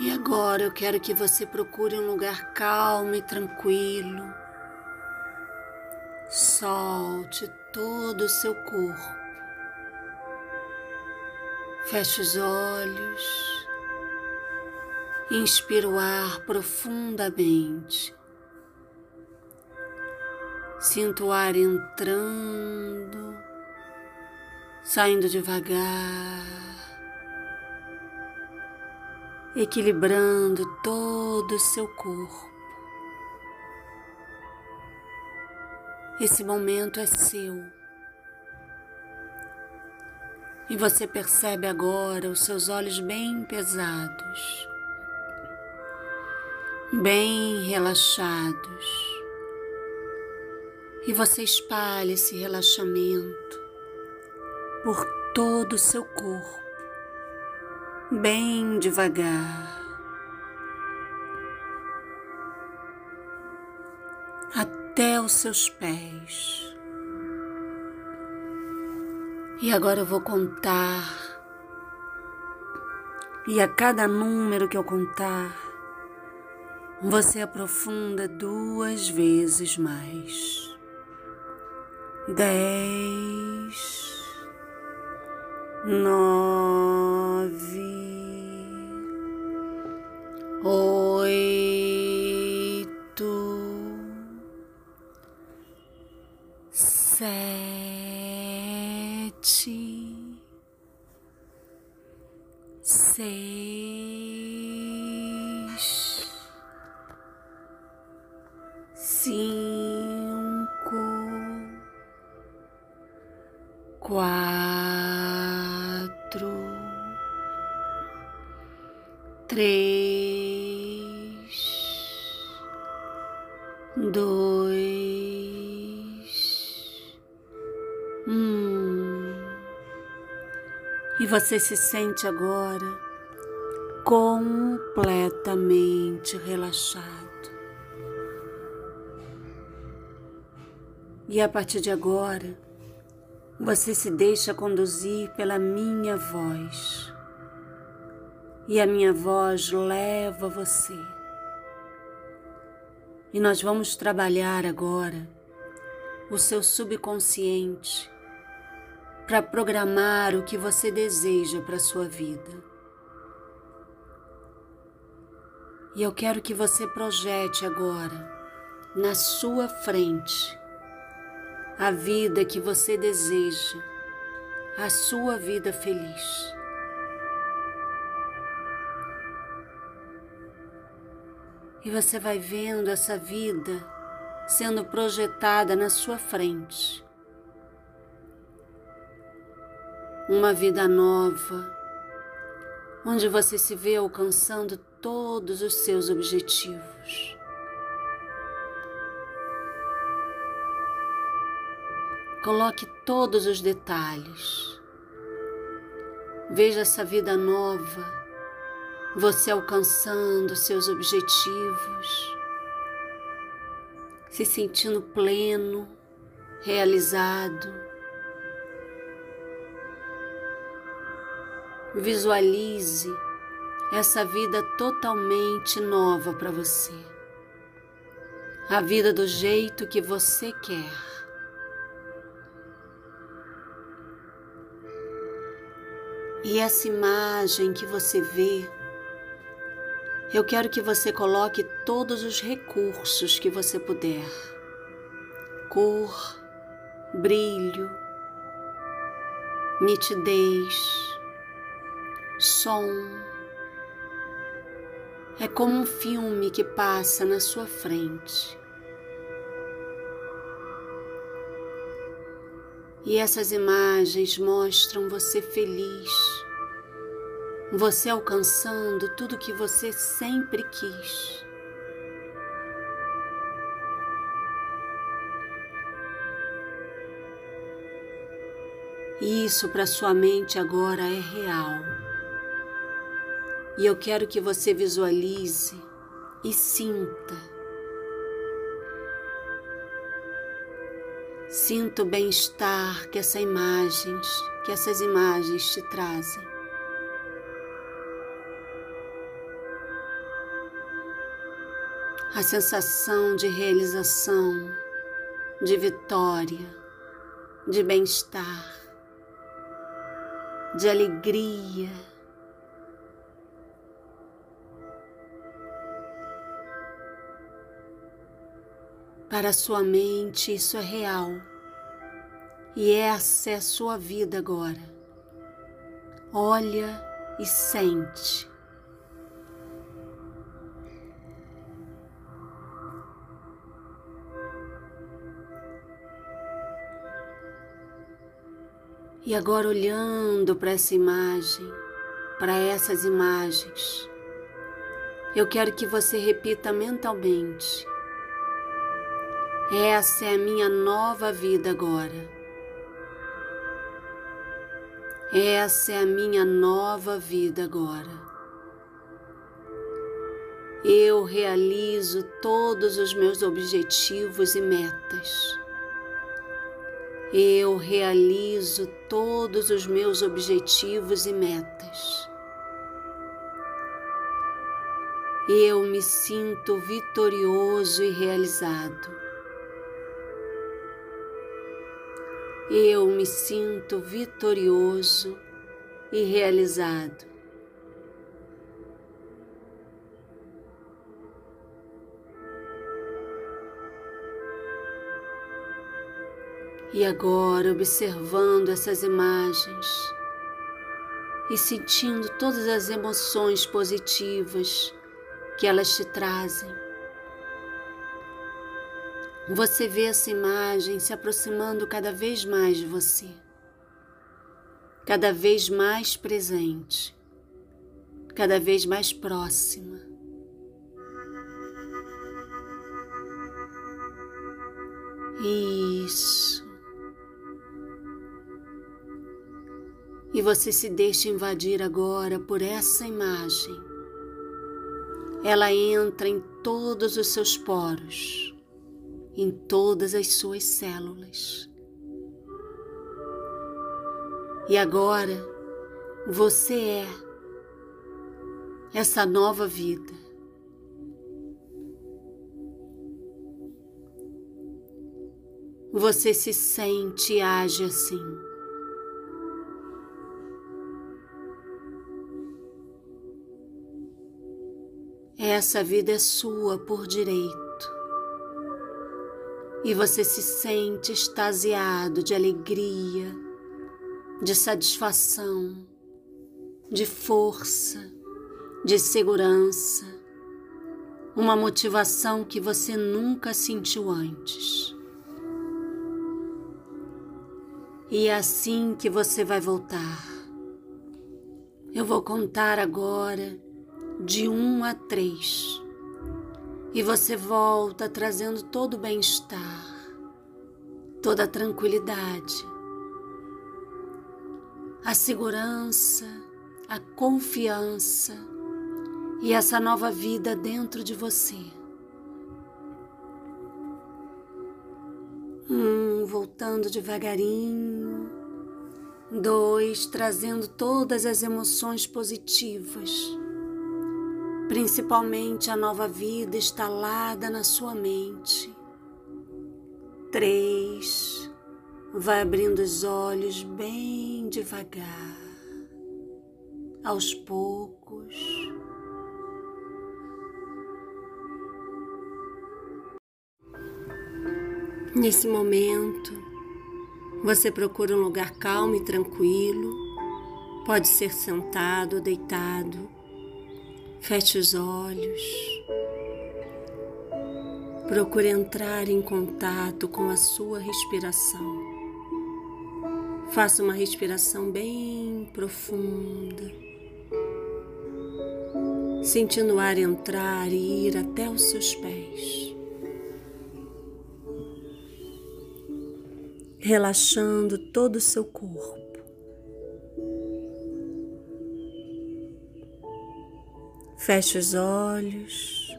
E agora eu quero que você procure um lugar calmo e tranquilo. Solte todo o seu corpo. Feche os olhos. Inspira o ar profundamente. Sinta o ar entrando, saindo devagar equilibrando todo o seu corpo. Esse momento é seu. E você percebe agora os seus olhos bem pesados, bem relaxados. E você espalha esse relaxamento por todo o seu corpo bem devagar. Até os seus pés. E agora eu vou contar. E a cada número que eu contar, você aprofunda duas vezes mais. Dez, nove, oito, sete, seis, cinco, quatro, três, dois, um. E você se sente agora completamente relaxado. E a partir de agora, você se deixa conduzir pela minha voz. E a minha voz leva você. E nós vamos trabalhar agora o seu subconsciente para programar o que você deseja para a sua vida. E eu quero que você projete agora, na sua frente, a vida que você deseja, a sua vida feliz. E você vai vendo essa vida sendo projetada na sua frente. Uma vida nova, onde você se vê alcançando todos os seus objetivos. Coloque todos os detalhes. Veja essa vida nova, você alcançando seus objetivos, se sentindo pleno, realizado. Visualize essa vida totalmente nova para você. A vida do jeito que você quer. E essa imagem que você vê, eu quero que você coloque todos os recursos que você puder: cor, brilho, nitidez, som. É como um filme que passa na sua frente. E essas imagens mostram você feliz, você alcançando tudo que você sempre quis. Isso para sua mente agora é real. E eu quero que você visualize e sinta. Sinta o bem-estar que essa imagens, que essas imagens te trazem. A sensação de realização, de vitória, de bem-estar, de alegria. Para a sua mente, isso é real. E essa é a sua vida agora. Olha e sente. E agora, olhando para essa imagem, para essas imagens, eu quero que você repita mentalmente: essa é a minha nova vida agora. Essa é a minha nova vida agora. Eu realizo todos os meus objetivos e metas. Eu realizo todos os meus objetivos e metas. Eu me sinto vitorioso e realizado. eu me sinto vitorioso e realizado. E agora, observando essas imagens e sentindo todas as emoções positivas que elas te trazem, você vê essa imagem se aproximando cada vez mais de você, cada vez mais presente, cada vez mais próxima. Isso. E você se deixa invadir agora por essa imagem. Ela entra em todos os seus poros em todas as suas células. E agora você é essa nova vida. Você se sente e age assim. Essa vida é sua por direito e você se sente extasiado de alegria, de satisfação, de força, de segurança, uma motivação que você nunca sentiu antes. E é assim que você vai voltar. Eu vou contar agora de um a três e você volta trazendo todo o bem-estar, toda a tranquilidade, a segurança, a confiança e essa nova vida dentro de você. Um, voltando devagarinho. Dois, trazendo todas as emoções positivas principalmente a nova vida instalada na sua mente. Três, vai abrindo os olhos bem devagar, aos poucos. Nesse momento, você procura um lugar calmo e tranquilo, pode ser sentado ou deitado Feche os olhos. Procure entrar em contato com a sua respiração. Faça uma respiração bem profunda, sentindo o ar entrar e ir até os seus pés. Relaxando todo o seu corpo. Feche os olhos.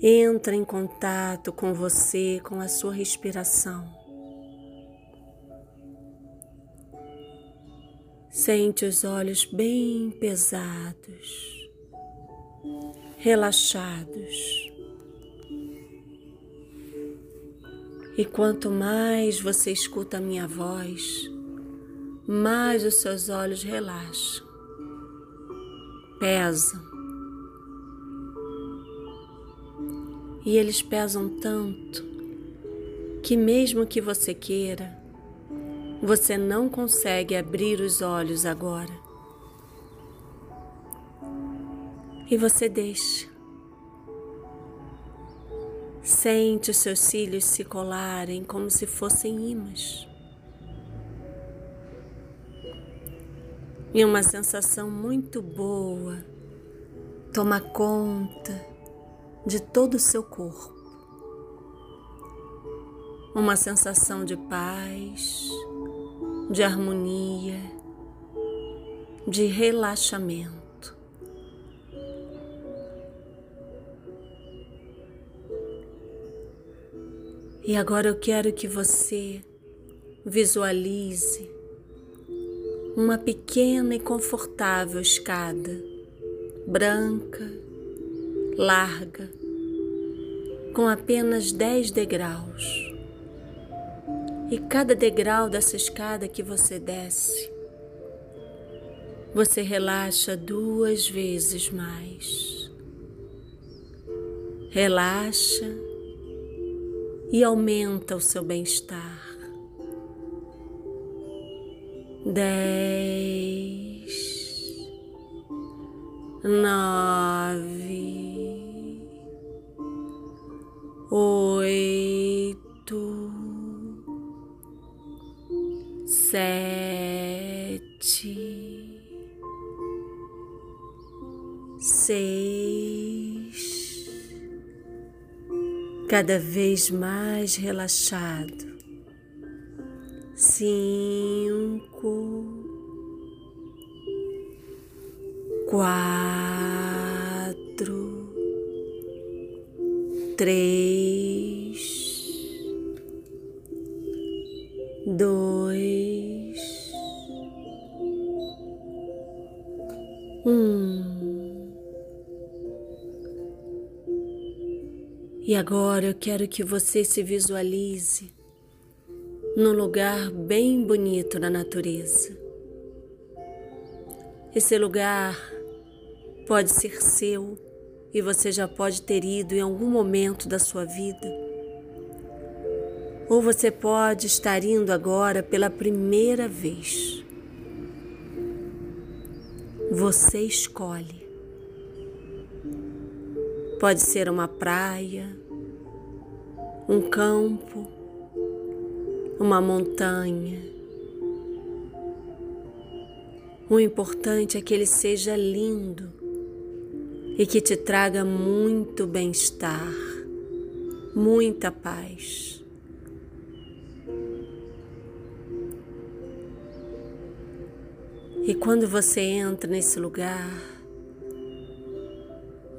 Entra em contato com você, com a sua respiração. Sente os olhos bem pesados. relaxados. E quanto mais você escuta a minha voz, mais os seus olhos relaxam, pesam. E eles pesam tanto que, mesmo que você queira, você não consegue abrir os olhos agora. E você deixa. Sente os seus cílios se colarem como se fossem imãs. E uma sensação muito boa toma conta de todo o seu corpo. Uma sensação de paz, de harmonia, de relaxamento. E agora eu quero que você visualize uma pequena e confortável escada, branca, larga, com apenas 10 degraus. E cada degrau dessa escada que você desce, você relaxa duas vezes mais. Relaxa e aumenta o seu bem-estar dez, nove, oito, sete, seis, cada vez mais relaxado cinco, quatro, três, dois, um. E agora eu quero que você se visualize num lugar bem bonito na natureza. Esse lugar pode ser seu e você já pode ter ido em algum momento da sua vida. Ou você pode estar indo agora pela primeira vez. Você escolhe. Pode ser uma praia, um campo, uma montanha. O importante é que ele seja lindo e que te traga muito bem-estar, muita paz. E quando você entra nesse lugar,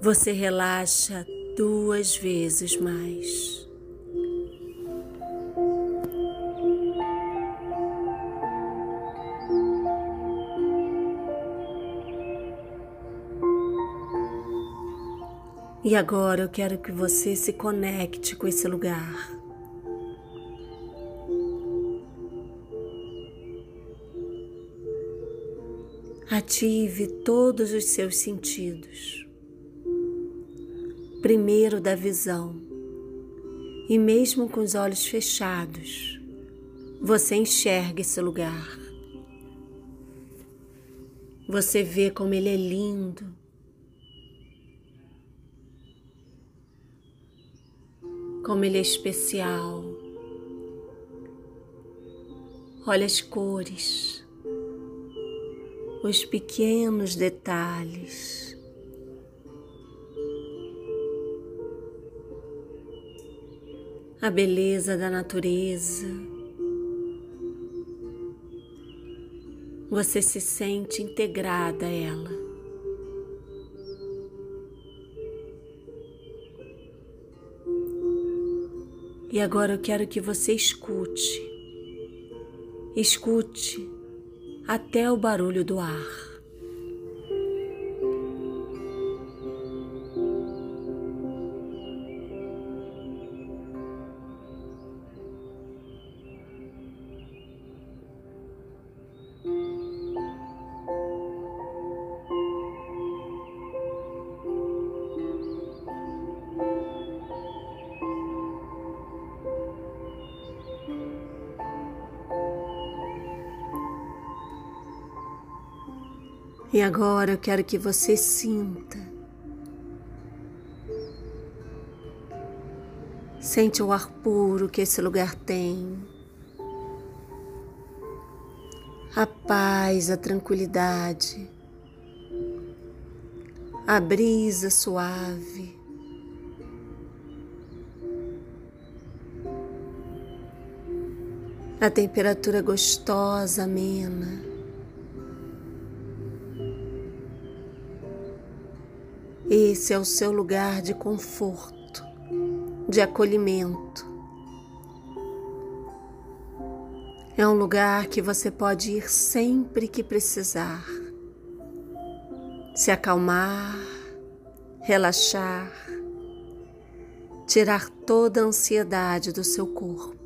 você relaxa duas vezes mais. E agora eu quero que você se conecte com esse lugar. Ative todos os seus sentidos. Primeiro da visão. E mesmo com os olhos fechados, você enxerga esse lugar. Você vê como ele é lindo como ele é especial. Olha as cores, os pequenos detalhes. A beleza da natureza. Você se sente integrada a ela. E agora eu quero que você escute. Escute até o barulho do ar. E agora eu quero que você sinta. Sente o ar puro que esse lugar tem. A paz, a tranquilidade. A brisa suave. A temperatura gostosa, amena. Esse é o seu lugar de conforto, de acolhimento. É um lugar que você pode ir sempre que precisar. Se acalmar, relaxar, tirar toda a ansiedade do seu corpo.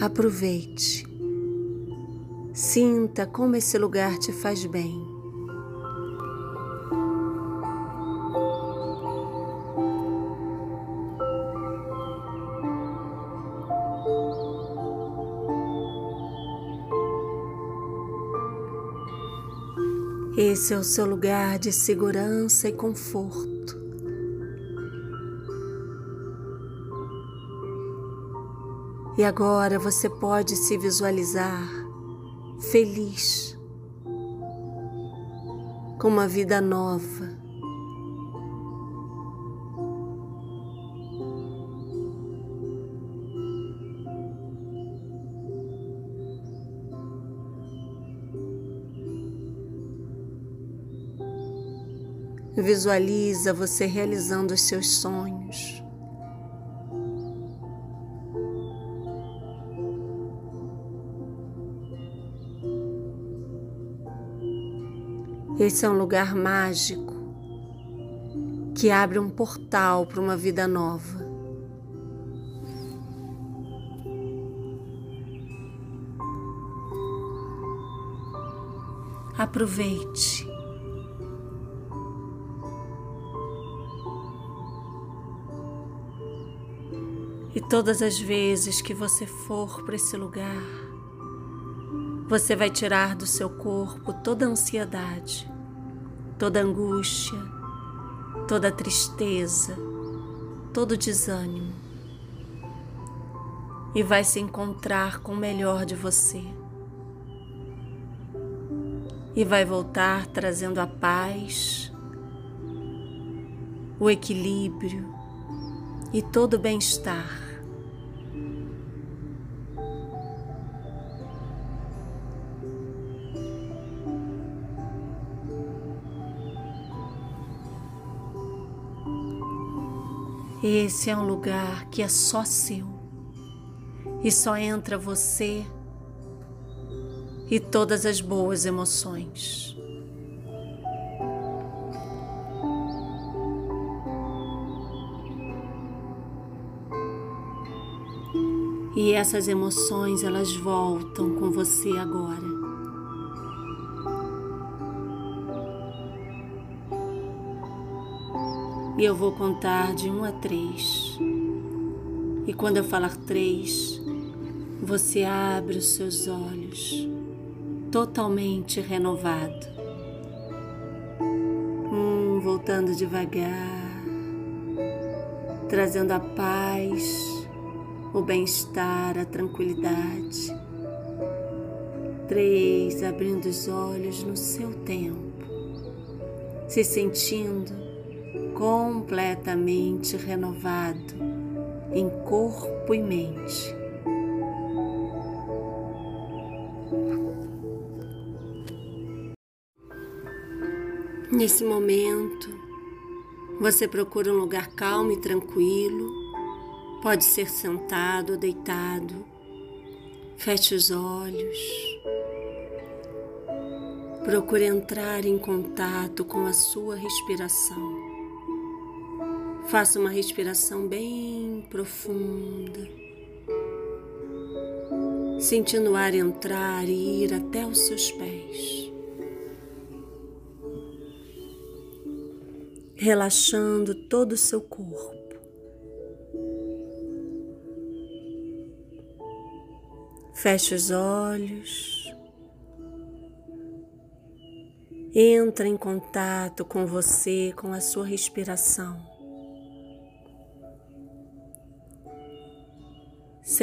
Aproveite. Sinta como esse lugar te faz bem. Esse é o seu lugar de segurança e conforto. E agora você pode se visualizar feliz, com uma vida nova. Visualiza você realizando os seus sonhos. Esse é um lugar mágico que abre um portal para uma vida nova. Aproveite. E todas as vezes que você for para esse lugar, você vai tirar do seu corpo toda a ansiedade, toda angústia, toda tristeza, todo desânimo e vai se encontrar com o melhor de você. E vai voltar trazendo a paz, o equilíbrio e todo o bem-estar. Esse é um lugar que é só seu e só entra você e todas as boas emoções. E essas emoções elas voltam com você agora. E eu vou contar de um a três. E quando eu falar três, você abre os seus olhos, totalmente renovado. Um, voltando devagar, trazendo a paz, o bem-estar, a tranquilidade. Três, abrindo os olhos no seu tempo, se sentindo completamente renovado em corpo e mente. Nesse momento, você procura um lugar calmo e tranquilo, pode ser sentado ou deitado. Feche os olhos. Procure entrar em contato com a sua respiração. Faça uma respiração bem profunda, sentindo o ar entrar e ir até os seus pés, relaxando todo o seu corpo. Feche os olhos. Entra em contato com você, com a sua respiração.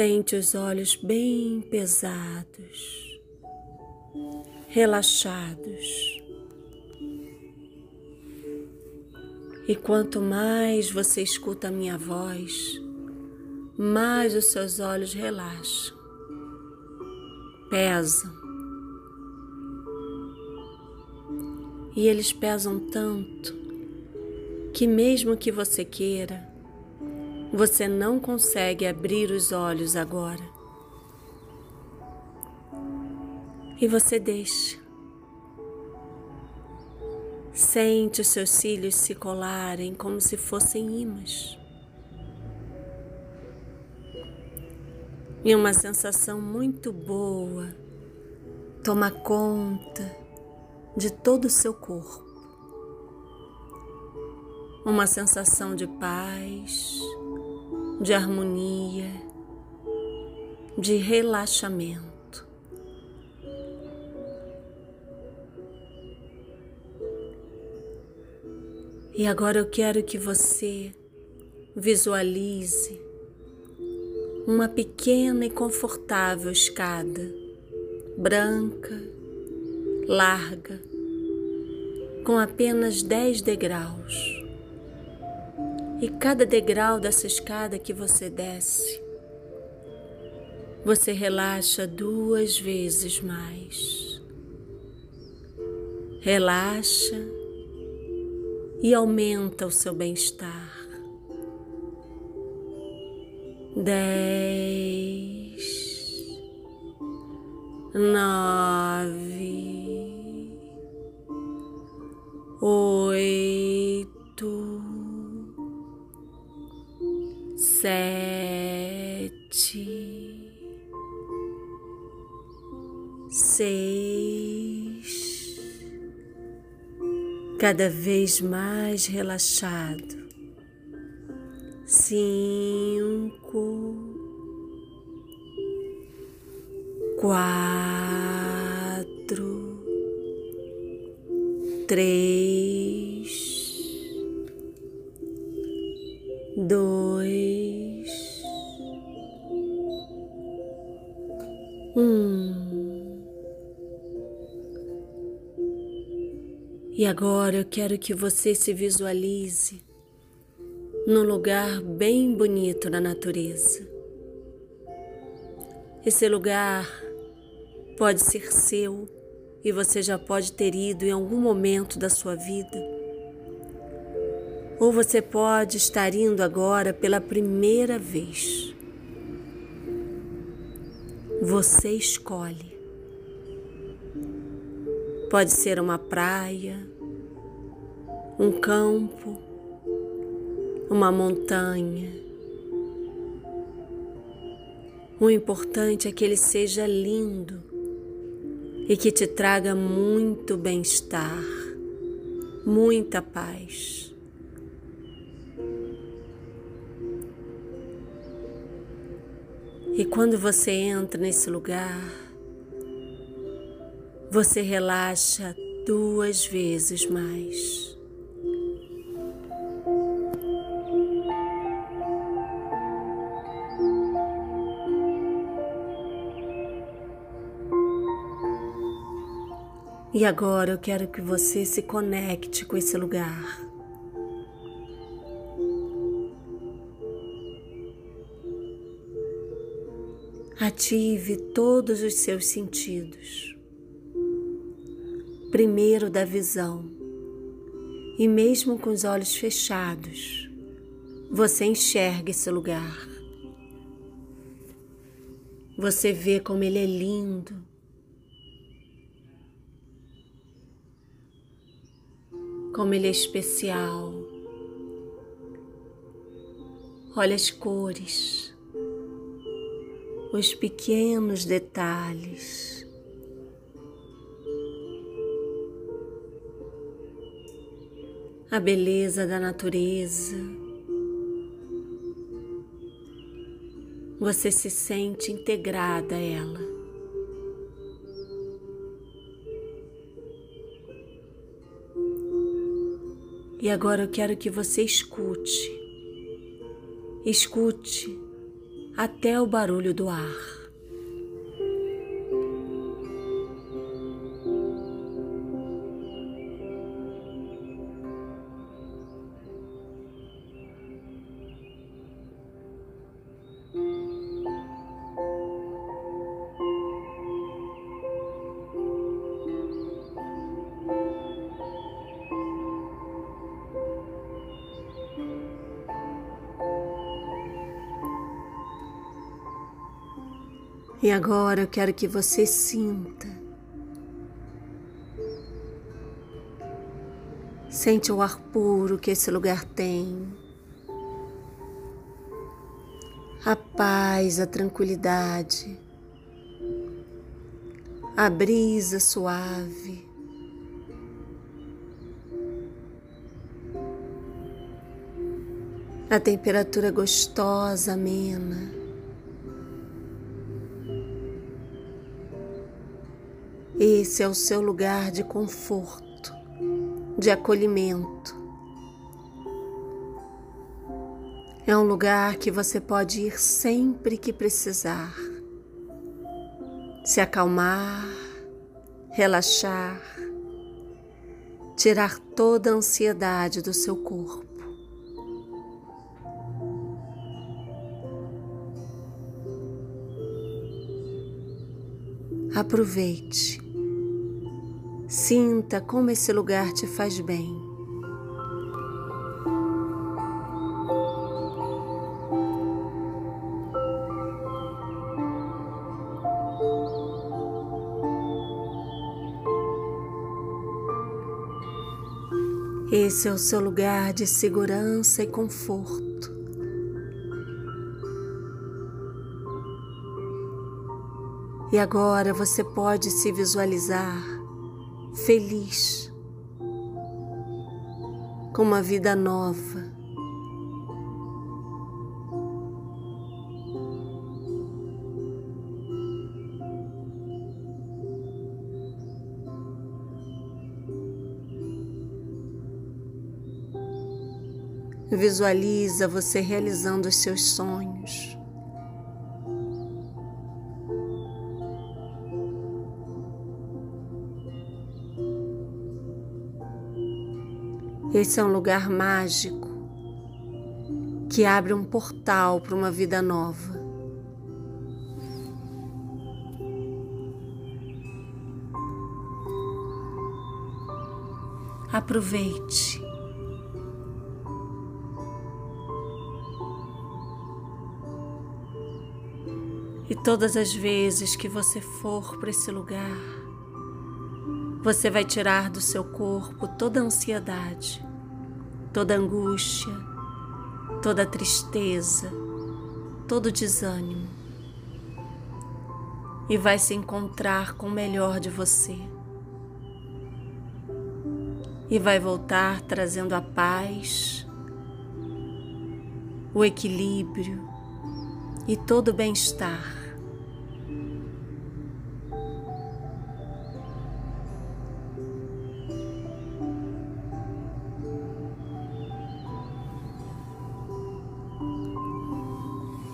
Sente os olhos bem pesados, relaxados. E quanto mais você escuta a minha voz, mais os seus olhos relaxam, pesam. E eles pesam tanto que, mesmo que você queira, você não consegue abrir os olhos agora. E você deixa. Sente os seus cílios se colarem como se fossem imãs. E uma sensação muito boa toma conta de todo o seu corpo. Uma sensação de paz, de harmonia, de relaxamento. E agora eu quero que você visualize uma pequena e confortável escada, branca, larga, com apenas 10 degraus. E cada degrau dessa escada que você desce, você relaxa duas vezes mais. Relaxa e aumenta o seu bem-estar. Dez, nove, oito, sete, seis. Cada vez mais relaxado. Cinco, quatro, três, dois, um. E agora eu quero que você se visualize num lugar bem bonito na natureza. Esse lugar pode ser seu e você já pode ter ido em algum momento da sua vida. Ou você pode estar indo agora pela primeira vez. Você escolhe. Pode ser uma praia, um campo, uma montanha. O importante é que ele seja lindo e que te traga muito bem-estar, muita paz. E quando você entra nesse lugar, você relaxa duas vezes mais. E agora eu quero que você se conecte com esse lugar. Ative todos os seus sentidos. Primeiro da visão. E mesmo com os olhos fechados, você enxerga esse lugar. Você vê como ele é lindo como ele é especial. Olha as cores, os pequenos detalhes. A beleza da natureza, você se sente integrada a ela. E agora eu quero que você escute. Escute até o barulho do ar. E agora eu quero que você sinta. Sente o ar puro que esse lugar tem. A paz, a tranquilidade. A brisa suave. A temperatura gostosa, amena. Esse é o seu lugar de conforto, de acolhimento. É um lugar que você pode ir sempre que precisar. Se acalmar, relaxar, tirar toda a ansiedade do seu corpo. Aproveite. Sinta como esse lugar te faz bem. Esse é o seu lugar de segurança e conforto. E agora você pode se visualizar feliz, com uma vida nova. Visualiza você realizando os seus sonhos. Esse é um lugar mágico que abre um portal para uma vida nova. Aproveite. E todas as vezes que você for para esse lugar, você vai tirar do seu corpo toda ansiedade, toda angústia, toda tristeza, todo desânimo e vai se encontrar com o melhor de você. E vai voltar trazendo a paz, o equilíbrio e todo o bem-estar.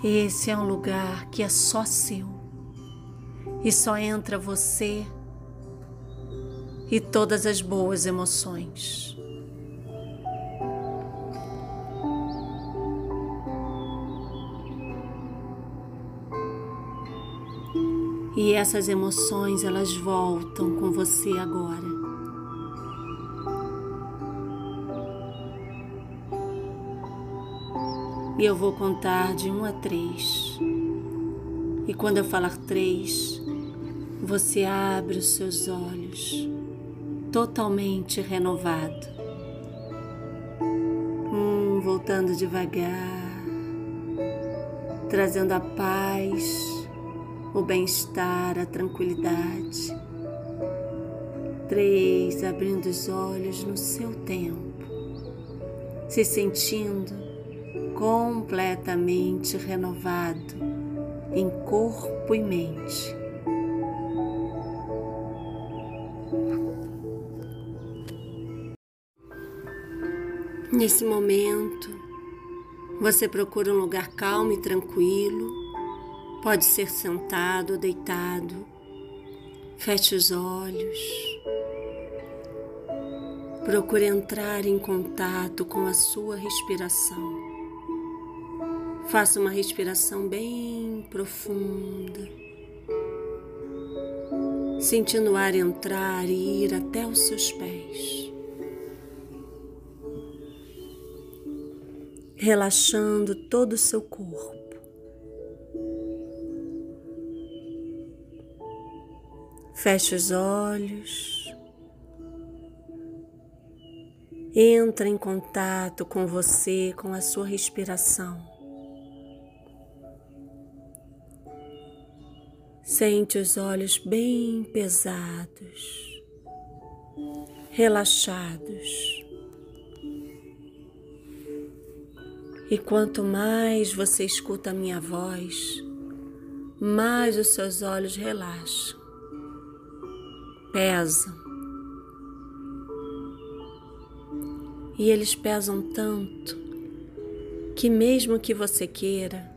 Esse é um lugar que é só seu e só entra você e todas as boas emoções. E essas emoções elas voltam com você agora. E eu vou contar de um a três. E quando eu falar três, você abre os seus olhos, totalmente renovado. Um, voltando devagar, trazendo a paz, o bem-estar, a tranquilidade. Três, abrindo os olhos no seu tempo, se sentindo completamente renovado, em corpo e mente. Nesse momento, você procura um lugar calmo e tranquilo. Pode ser sentado ou deitado. Feche os olhos. Procure entrar em contato com a sua respiração. Faça uma respiração bem profunda, sentindo o ar entrar e ir até os seus pés. Relaxando todo o seu corpo. Feche os olhos. Entra em contato com você, com a sua respiração. Sente os olhos bem pesados, relaxados. E quanto mais você escuta a minha voz, mais os seus olhos relaxam, pesam. E eles pesam tanto que, mesmo que você queira,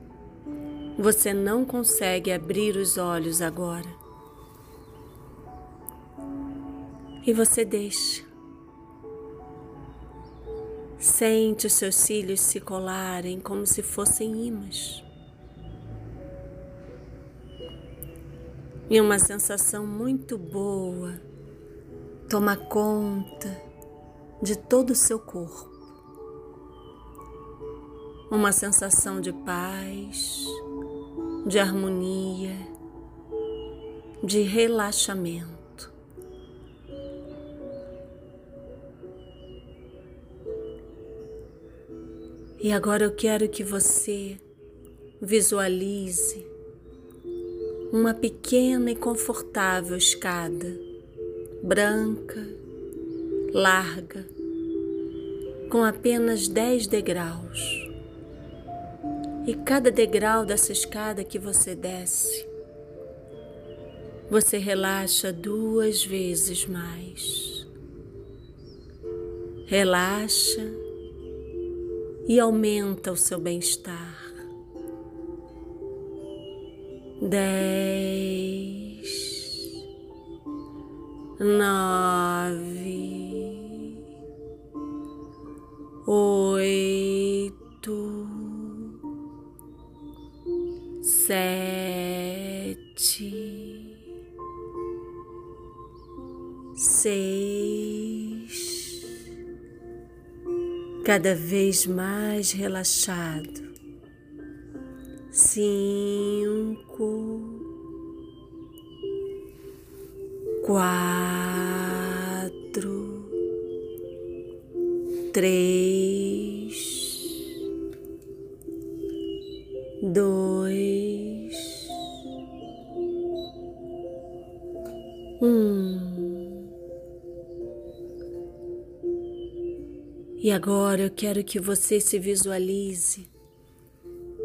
você não consegue abrir os olhos agora. E você deixa. Sente os seus cílios se colarem como se fossem imãs. E uma sensação muito boa toma conta de todo o seu corpo. Uma sensação de paz, de harmonia, de relaxamento. E agora eu quero que você visualize uma pequena e confortável escada, branca, larga, com apenas 10 degraus. E cada degrau dessa escada que você desce, você relaxa duas vezes mais. Relaxa e aumenta o seu bem-estar. Dez, nove, oito sete, seis, cada vez mais relaxado, cinco, quatro, três, agora eu quero que você se visualize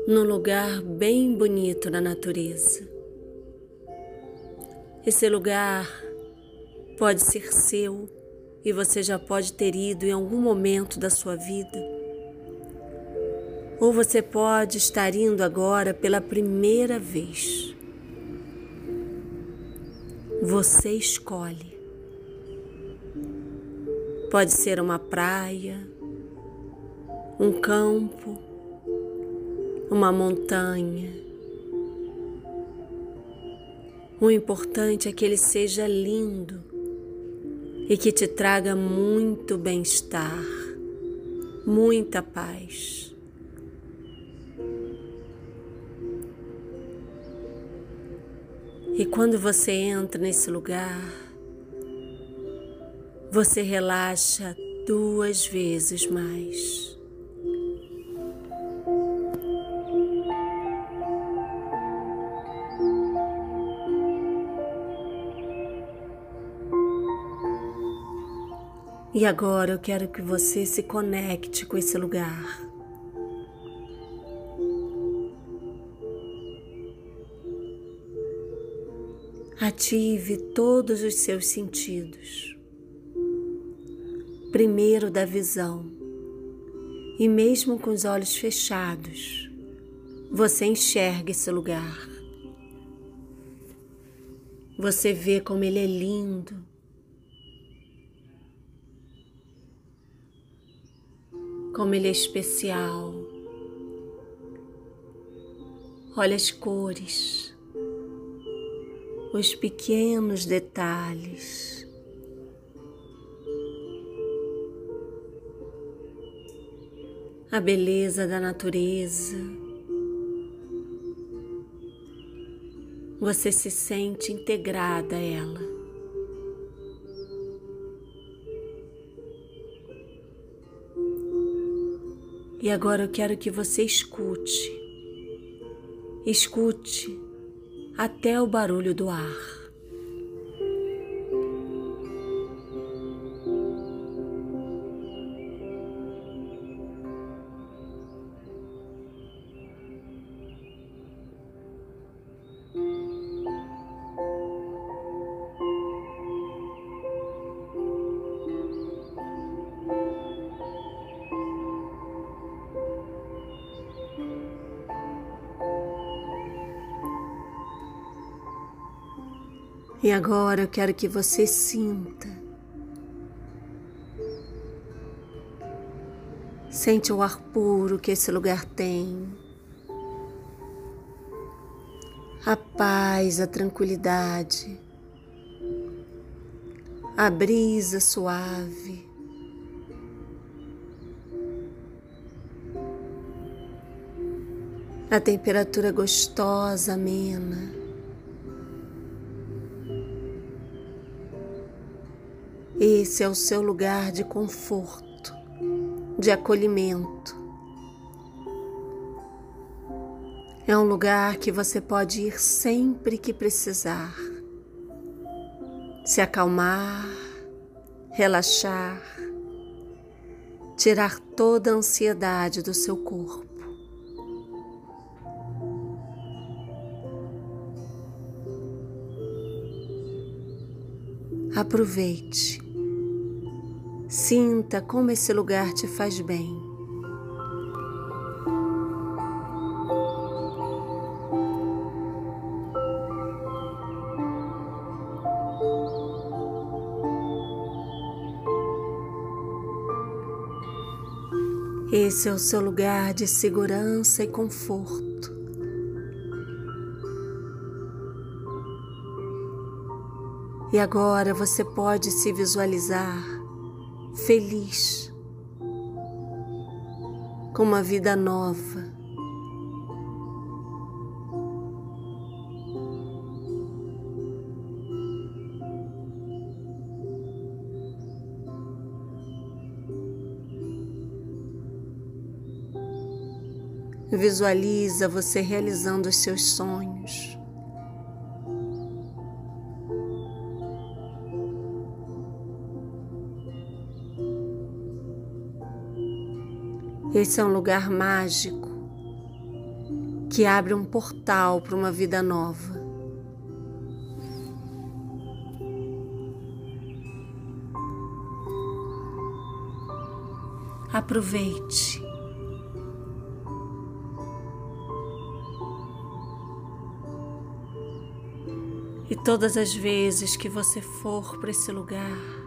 num lugar bem bonito na natureza. Esse lugar pode ser seu e você já pode ter ido em algum momento da sua vida. Ou você pode estar indo agora pela primeira vez. Você escolhe. Pode ser uma praia, um campo, uma montanha. O importante é que ele seja lindo e que te traga muito bem-estar, muita paz. E quando você entra nesse lugar, você relaxa duas vezes mais. E agora eu quero que você se conecte com esse lugar. Ative todos os seus sentidos. Primeiro da visão, e mesmo com os olhos fechados, você enxerga esse lugar. Você vê como ele é lindo. Como ele é especial. Olha as cores os pequenos detalhes. A beleza da natureza. Você se sente integrada a ela. E agora eu quero que você escute. Escute até o barulho do ar. Agora eu quero que você sinta. Sente o ar puro que esse lugar tem. A paz, a tranquilidade. A brisa suave. A temperatura gostosa, amena. Esse é o seu lugar de conforto, de acolhimento. É um lugar que você pode ir sempre que precisar. Se acalmar, relaxar, tirar toda a ansiedade do seu corpo. Aproveite. Sinta como esse lugar te faz bem. Esse é o seu lugar de segurança e conforto. E agora você pode se visualizar feliz, com uma vida nova. Visualiza você realizando os seus sonhos. Esse é um lugar mágico que abre um portal para uma vida nova. Aproveite. E todas as vezes que você for para esse lugar,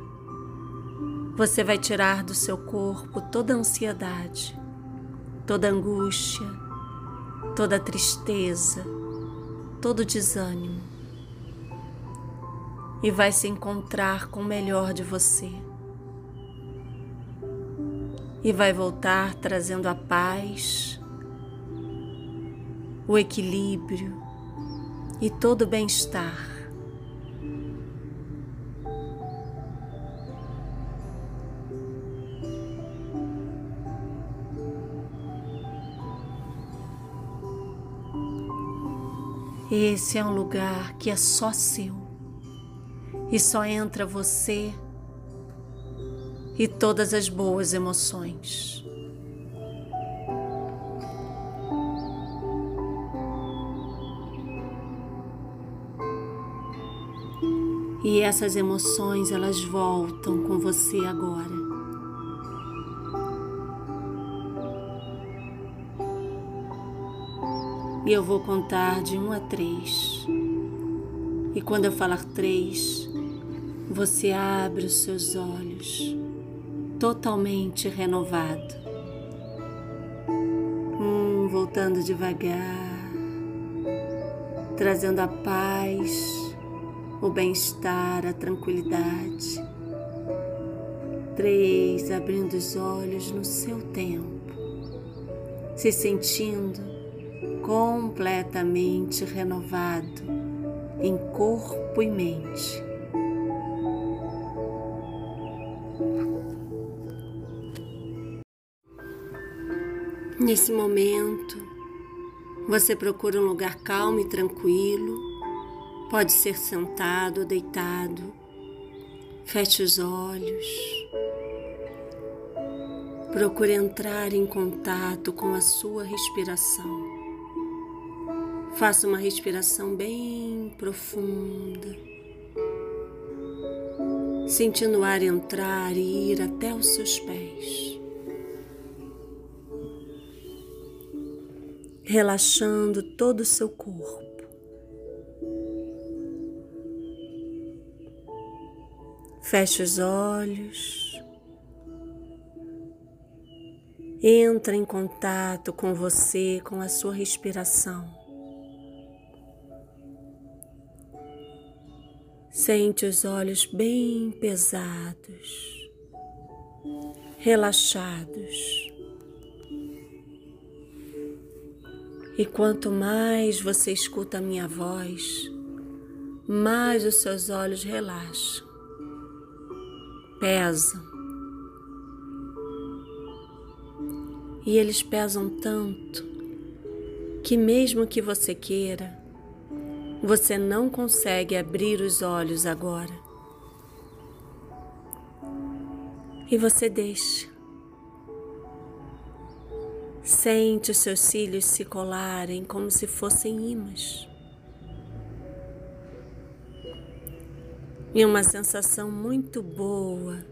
você vai tirar do seu corpo toda ansiedade, toda angústia, toda tristeza, todo desânimo e vai se encontrar com o melhor de você. E vai voltar trazendo a paz, o equilíbrio e todo o bem-estar. Esse é um lugar que é só seu e só entra você e todas as boas emoções. E essas emoções elas voltam com você agora. E eu vou contar de um a três. E quando eu falar três, você abre os seus olhos, totalmente renovado. Um, voltando devagar, trazendo a paz, o bem-estar, a tranquilidade. Três, abrindo os olhos no seu tempo, se sentindo completamente renovado em corpo e mente. Nesse momento, você procura um lugar calmo e tranquilo, pode ser sentado ou deitado. Feche os olhos. Procure entrar em contato com a sua respiração. Faça uma respiração bem profunda, sentindo o ar entrar e ir até os seus pés. Relaxando todo o seu corpo. Feche os olhos. Entra em contato com você, com a sua respiração. Sente os olhos bem pesados, relaxados. E quanto mais você escuta a minha voz, mais os seus olhos relaxam, pesam. E eles pesam tanto que, mesmo que você queira, você não consegue abrir os olhos agora. E você deixa. Sente os seus cílios se colarem como se fossem imãs. E uma sensação muito boa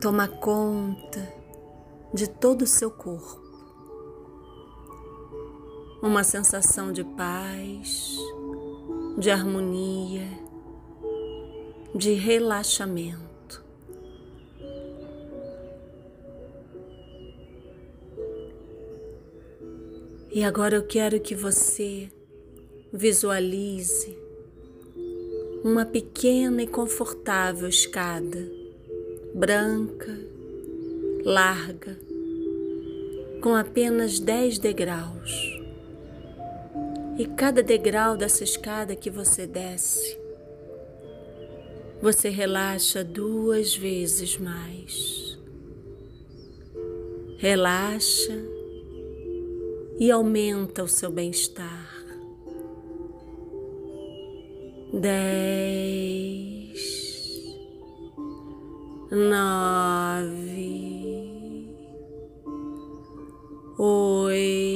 toma conta de todo o seu corpo. Uma sensação de paz, de harmonia, de relaxamento. E agora eu quero que você visualize uma pequena e confortável escada, branca, larga, com apenas 10 degraus. E cada degrau dessa escada que você desce, você relaxa duas vezes mais. Relaxa e aumenta o seu bem-estar. Dez, nove, oito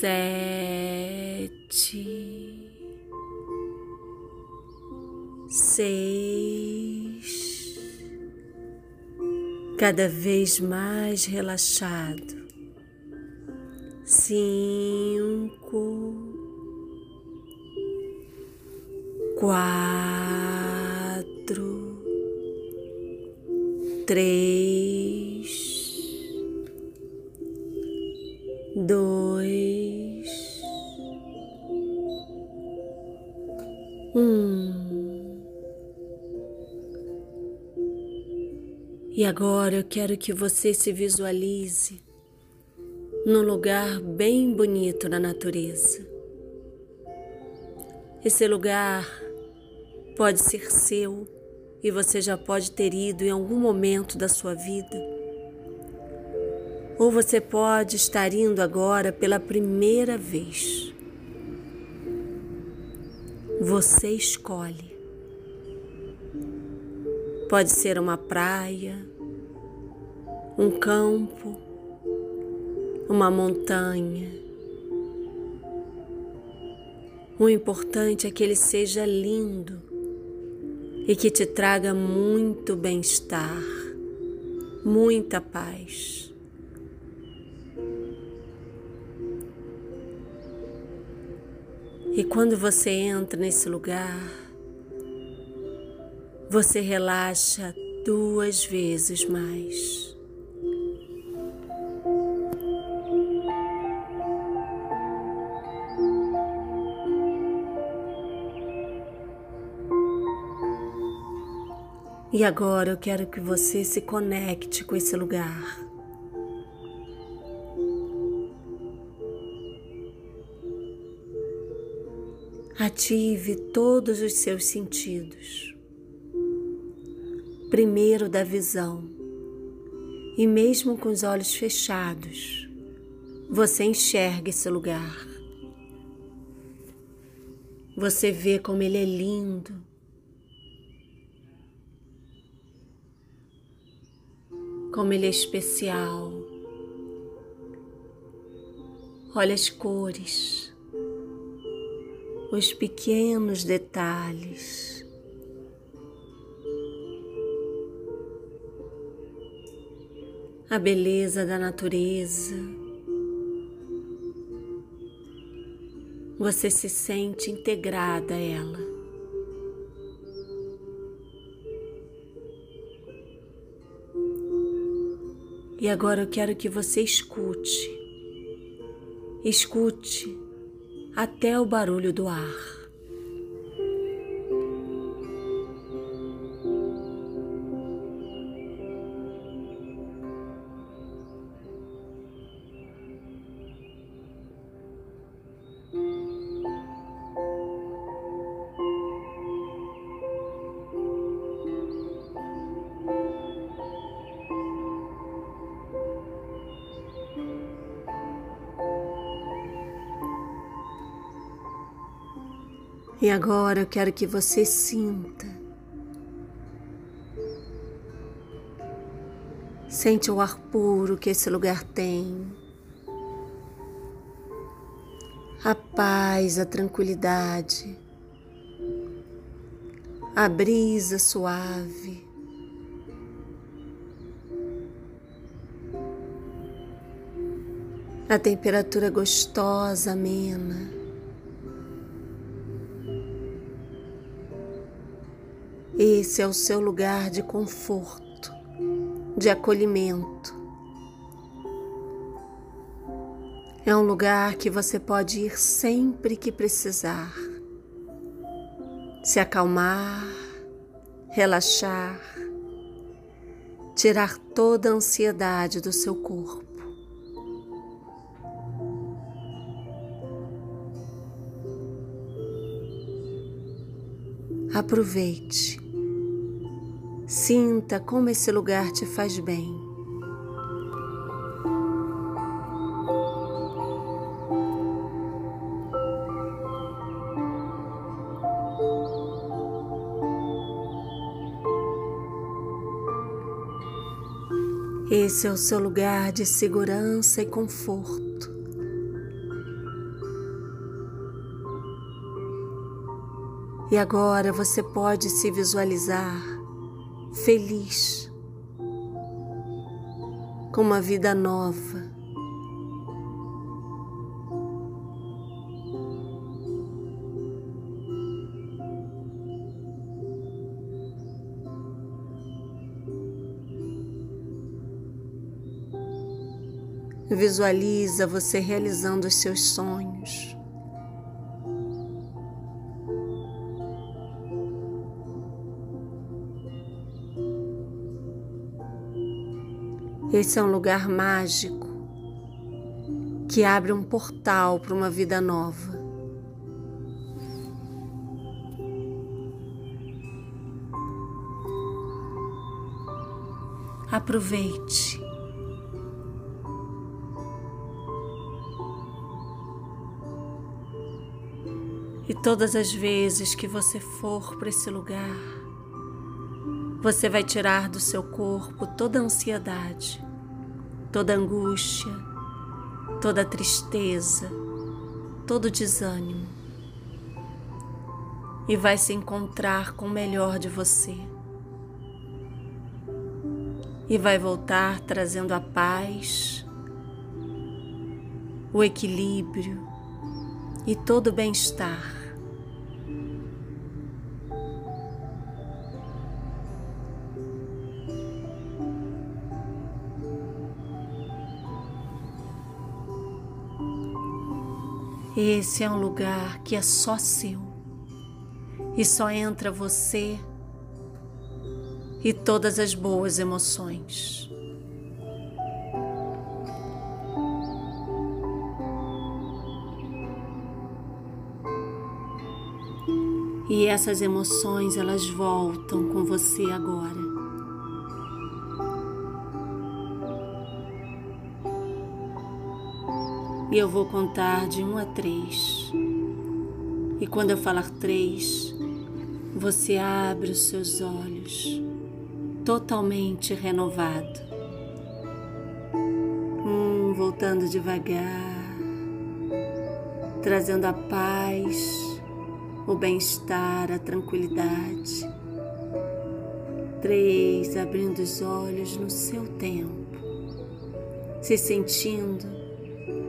sete, seis, cada vez mais relaxado, cinco, quatro, três, dois Um. E agora eu quero que você se visualize num lugar bem bonito na natureza. Esse lugar pode ser seu e você já pode ter ido em algum momento da sua vida. Ou você pode estar indo agora pela primeira vez. Você escolhe. Pode ser uma praia, um campo, uma montanha, O importante é que ele seja lindo e que te traga muito bem-estar, muita paz. E quando você entra nesse lugar, você relaxa duas vezes mais. E agora eu quero que você se conecte com esse lugar. Ative todos os seus sentidos. Primeiro da visão. E mesmo com os olhos fechados, você enxerga esse lugar. Você vê como ele é lindo como ele é especial. Olha as cores, os pequenos detalhes. A beleza da natureza. Você se sente integrada a ela. E agora eu quero que você escute. Escute até o barulho do ar. E agora eu quero que você sinta. Sente o ar puro que esse lugar tem. A paz, a tranquilidade. A brisa suave. A temperatura gostosa, amena. Esse é o seu lugar de conforto, de acolhimento. É um lugar que você pode ir sempre que precisar. Se acalmar, relaxar, tirar toda a ansiedade do seu corpo. Aproveite. Sinta como esse lugar te faz bem. Esse é o seu lugar de segurança e conforto. E agora você pode se visualizar feliz, com uma vida nova. Visualiza você realizando os seus sonhos. Esse é um lugar mágico que abre um portal para uma vida nova. Aproveite. E todas as vezes que você for para esse lugar, você vai tirar do seu corpo toda a ansiedade, toda angústia, toda tristeza, todo desânimo. e vai se encontrar com o melhor de você. E vai voltar trazendo a paz, o equilíbrio e todo o bem-estar. Esse é um lugar que é só seu e só entra você e todas as boas emoções. E essas emoções elas voltam com você agora. E eu vou contar de um a três. E quando eu falar três, você abre os seus olhos totalmente renovado. Um, voltando devagar, trazendo a paz, o bem-estar, a tranquilidade. Três, abrindo os olhos no seu tempo, se sentindo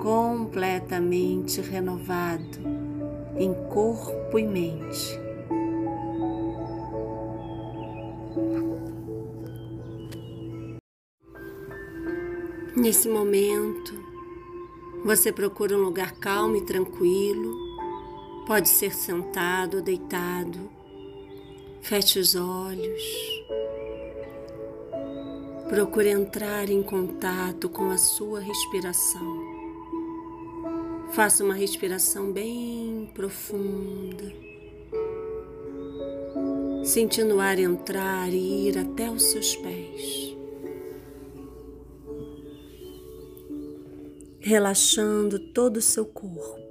completamente renovado em corpo e mente. Nesse momento, você procura um lugar calmo e tranquilo, pode ser sentado ou deitado. Feche os olhos. Procure entrar em contato com a sua respiração. Faça uma respiração bem profunda, sentindo o ar entrar e ir até os seus pés. Relaxando todo o seu corpo.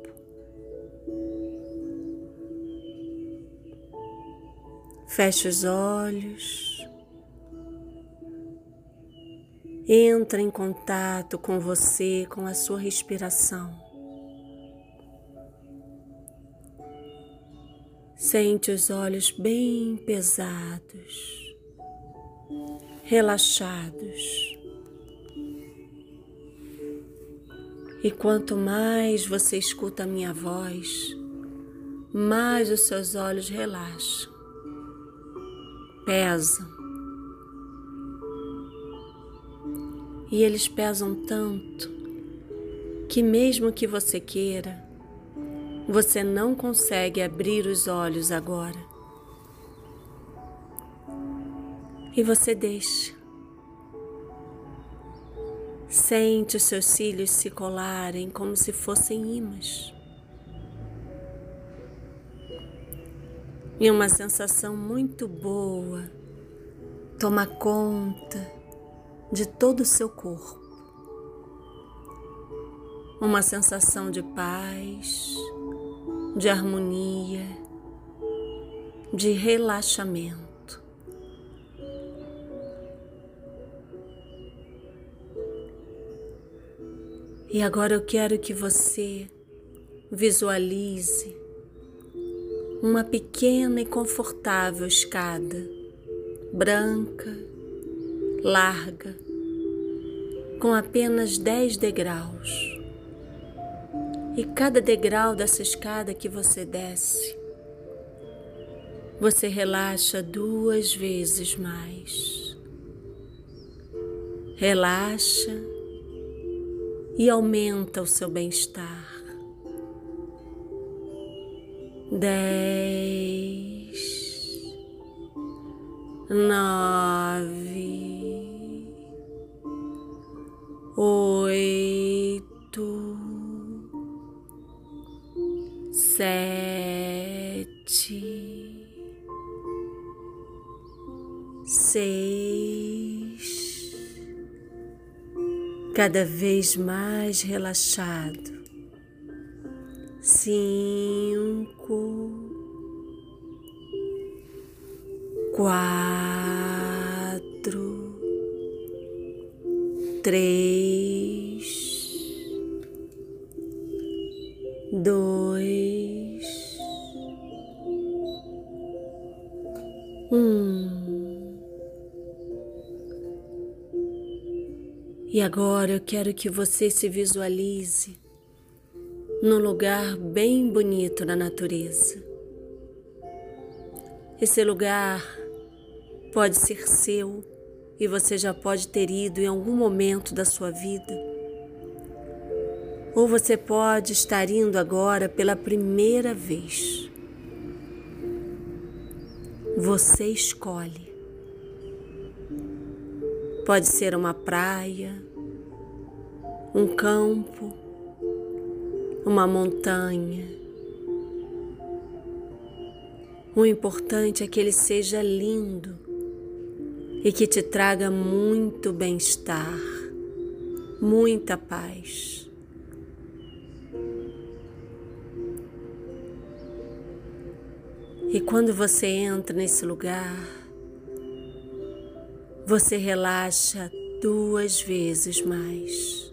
Feche os olhos. Entra em contato com você, com a sua respiração. Sente os olhos bem pesados, relaxados. E quanto mais você escuta a minha voz, mais os seus olhos relaxam, pesam. E eles pesam tanto que, mesmo que você queira, você não consegue abrir os olhos agora. E você deixa. Sente os seus cílios se colarem como se fossem imãs. E uma sensação muito boa toma conta de todo o seu corpo. Uma sensação de paz de harmonia, de relaxamento. E agora eu quero que você visualize uma pequena e confortável escada, branca, larga, com apenas 10 degraus. E cada degrau dessa escada que você desce, você relaxa duas vezes mais. Relaxa e aumenta o seu bem-estar. Dez, nove, oito sete, seis, cada vez mais relaxado, cinco, quatro, três, agora eu quero que você se visualize num lugar bem bonito na natureza. Esse lugar pode ser seu e você já pode ter ido em algum momento da sua vida. Ou você pode estar indo agora pela primeira vez. Você escolhe. Pode ser uma praia, um campo, uma montanha. O importante é que ele seja lindo e que te traga muito bem-estar, muita paz. E quando você entra nesse lugar, você relaxa duas vezes mais.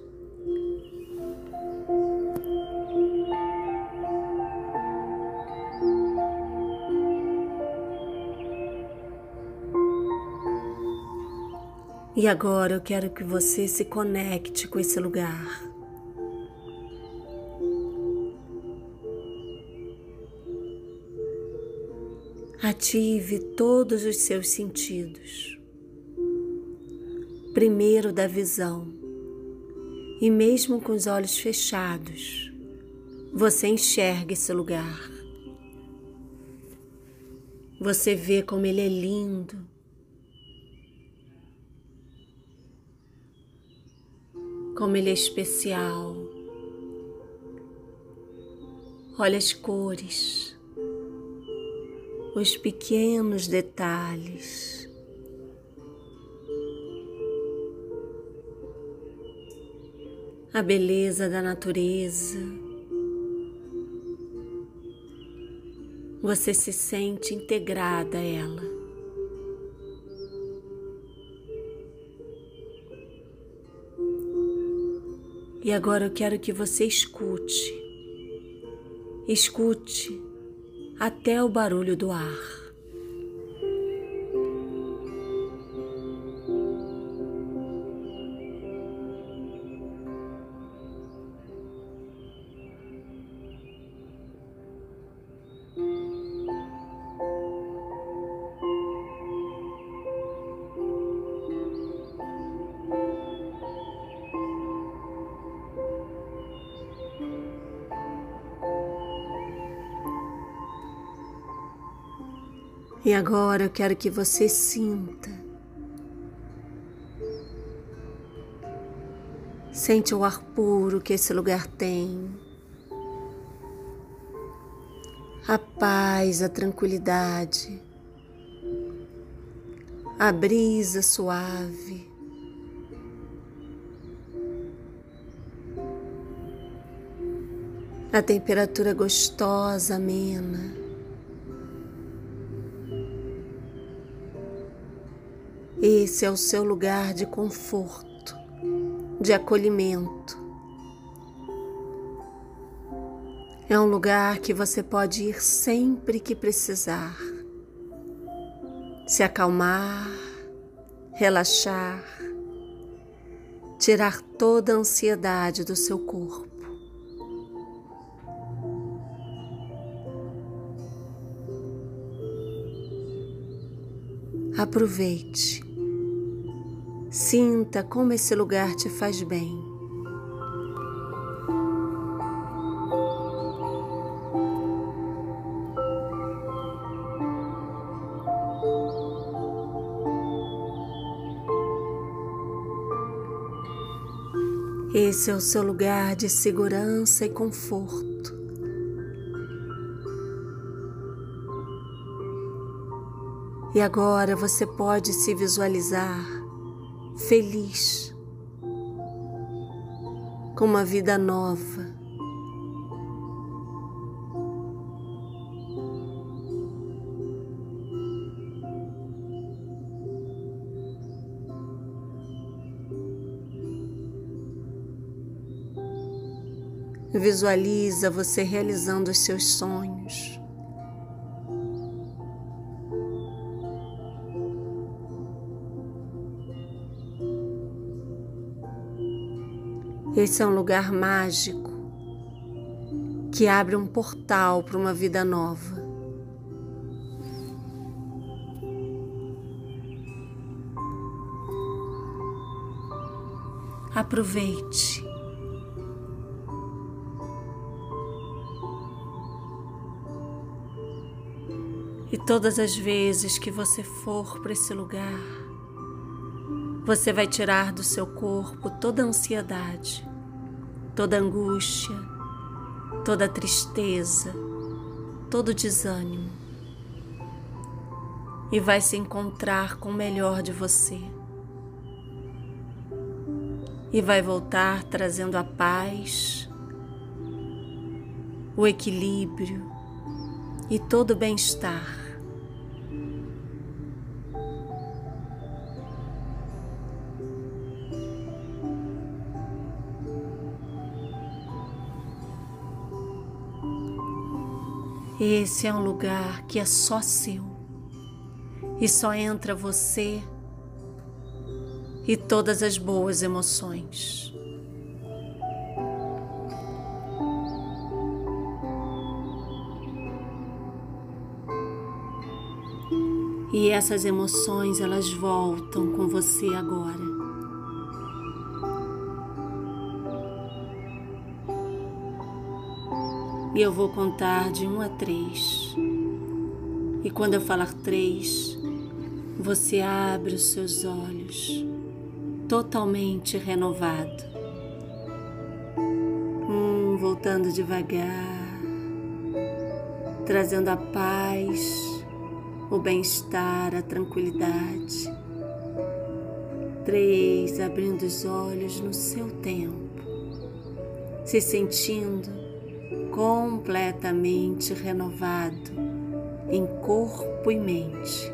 E agora eu quero que você se conecte com esse lugar. Ative todos os seus sentidos. Primeiro da visão. E mesmo com os olhos fechados, você enxerga esse lugar. Você vê como ele é lindo como ele é especial. Olha as cores, os pequenos detalhes. A beleza da natureza. Você se sente integrada a ela. E agora eu quero que você escute. Escute até o barulho do ar. E agora eu quero que você sinta. Sente o ar puro que esse lugar tem. A paz, a tranquilidade. A brisa suave. A temperatura gostosa, amena. Esse é o seu lugar de conforto, de acolhimento. É um lugar que você pode ir sempre que precisar. Se acalmar, relaxar, tirar toda a ansiedade do seu corpo. Aproveite. Sinta como esse lugar te faz bem. Esse é o seu lugar de segurança e conforto. E agora você pode se visualizar feliz, com uma vida nova. Visualiza você realizando os seus sonhos. Esse é um lugar mágico que abre um portal para uma vida nova. Aproveite. E todas as vezes que você for para esse lugar, você vai tirar do seu corpo toda ansiedade, toda angústia, toda tristeza, todo desânimo e vai se encontrar com o melhor de você. E vai voltar trazendo a paz, o equilíbrio e todo o bem-estar. Esse é um lugar que é só seu e só entra você e todas as boas emoções. E essas emoções elas voltam com você agora. E eu vou contar de um a três. E quando eu falar três, você abre os seus olhos, totalmente renovado. Um, voltando devagar, trazendo a paz, o bem-estar, a tranquilidade. Três, abrindo os olhos no seu tempo, se sentindo completamente renovado em corpo e mente.